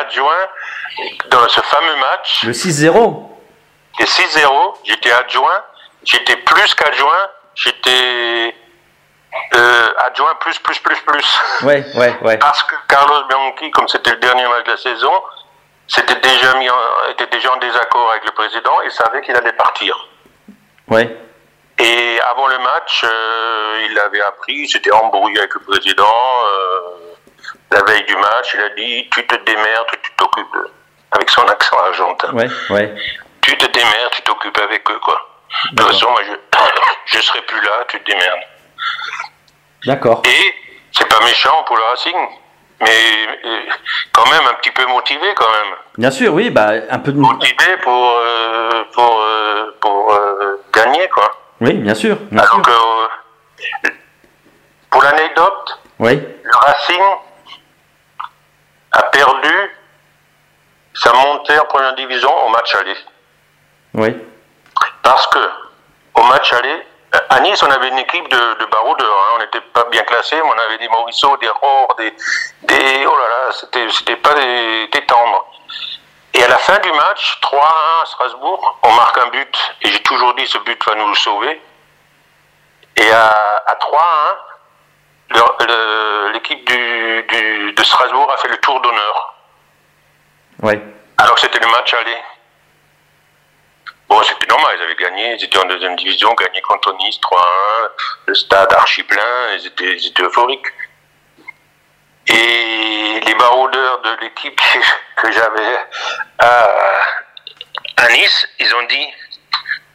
Adjoint dans ce fameux match. Le 6-0 Et 6-0, j'étais adjoint. J'étais plus qu'adjoint. J'étais euh, adjoint plus, plus, plus, plus. Ouais, ouais, ouais. Parce que Carlos Bianchi, comme c'était le dernier match de la saison, s'était déjà mis en, était déjà en désaccord avec le président et savait qu'il allait partir. Ouais. Et avant le match, euh, il avait appris, il s'était embrouillé avec le président. euh, la veille du match, il a dit Tu te démerdes, tu t'occupes. Avec son accent argentin. Ouais, ouais. Tu te démerdes, tu t'occupes avec eux, quoi. De toute façon, moi, je, je serai plus là, tu te démerdes. D'accord. Et c'est pas méchant pour le Racing, mais quand même un petit peu motivé, quand même. Bien sûr, oui, bah, un peu de... Motivé pour, euh, pour, euh, pour euh, gagner, quoi. Oui, bien sûr, bien Alors sûr. que, pour l'anecdote, Oui, le Racing a perdu sa montée en première division au match aller. oui, Parce que au match aller, à Nice, on avait une équipe de, de baroudeurs. hein. On n'était pas bien classés, mais on avait des Morisseau, des Rohr, des, des. Oh là là, c'était, c'était pas des, des tendres. Et à la fin du match, 3-1 à Strasbourg, on marque un but. Et j'ai toujours dit ce but va nous sauver. Et à, à 3-1, le- le- l'équipe du, du- de Strasbourg a fait le tour d'honneur. oui. Alors que c'était le match aller. Bon, c'était normal, ils avaient gagné, ils étaient en deuxième division, gagné contre Nice 3-1, le stade archi plein, ils étaient, ils étaient euphoriques. Et les baroudeurs de l'équipe que j'avais à, à Nice, ils ont dit,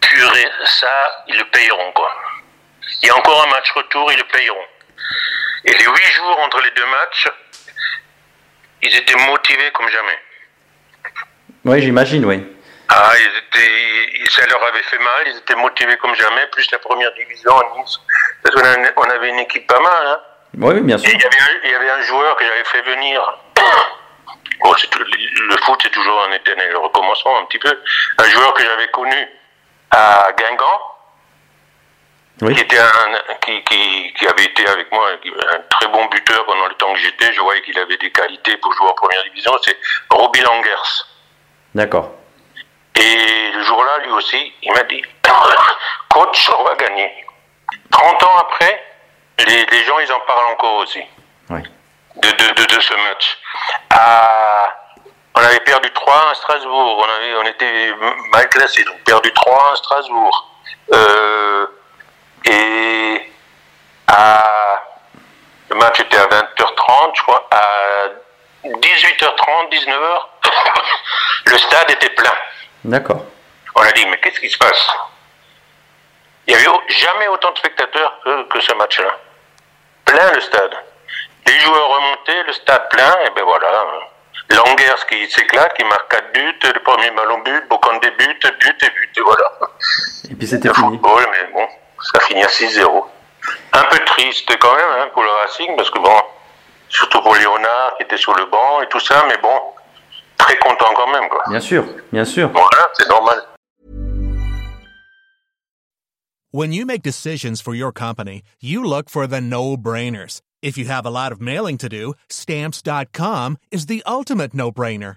purée, ça, ils le payeront, quoi. Il y a encore un match retour, ils le payeront. Et les huit jours entre les deux matchs, ils étaient motivés comme jamais. Oui, j'imagine, oui. Ah, ils étaient, ça leur avait fait mal, ils étaient motivés comme jamais, plus la première division à Nice. Parce qu'on avait une équipe pas mal, hein. Oui, bien Et sûr. il y avait un, il y avait un joueur que j'avais fait venir. Bon, tout- le foot, c'est toujours un éternel recommencement, un petit peu. Un joueur que j'avais connu à Guingamp, Oui. qui était un, qui, qui, qui avait été avec moi un très bon buteur pendant le temps que j'étais. Je voyais qu'il avait des qualités pour jouer en première division. C'est Robbie Langers. D'accord. Et le jour-là, lui aussi, il m'a dit Coach, on va gagner. 30 ans après, les, les gens, ils en parlent encore aussi Oui. de, de, de, de ce match. À- on avait perdu 3 à Strasbourg, on, avait, on était mal classés, donc perdu 3 à Strasbourg. Euh, et à, le match était à 20h30, je crois, à 18h30, 19h, le stade était plein. D'accord. On a dit, mais qu'est-ce qui se passe? Il n'y avait jamais autant de spectateurs que, que ce match-là. Plein le stade. Les joueurs remontés, le stade plein, et ben voilà. Langers qui s'éclate, qui marque 4 buts, le premier ballon but, Bocandé but, but et but, et voilà. Et puis c'était fini. football, mais bon, ça finit à 6-0. Un peu triste quand même hein, pour le Racing, parce que bon, surtout pour Léonard qui était sur le banc et tout ça, mais bon, très content quand même, quoi. Bien sûr, bien sûr. Voilà, c'est normal. When you make decisions for your company, you look for the no brainers. If you have a lot of mailing to do, stamps.com is the ultimate no brainer.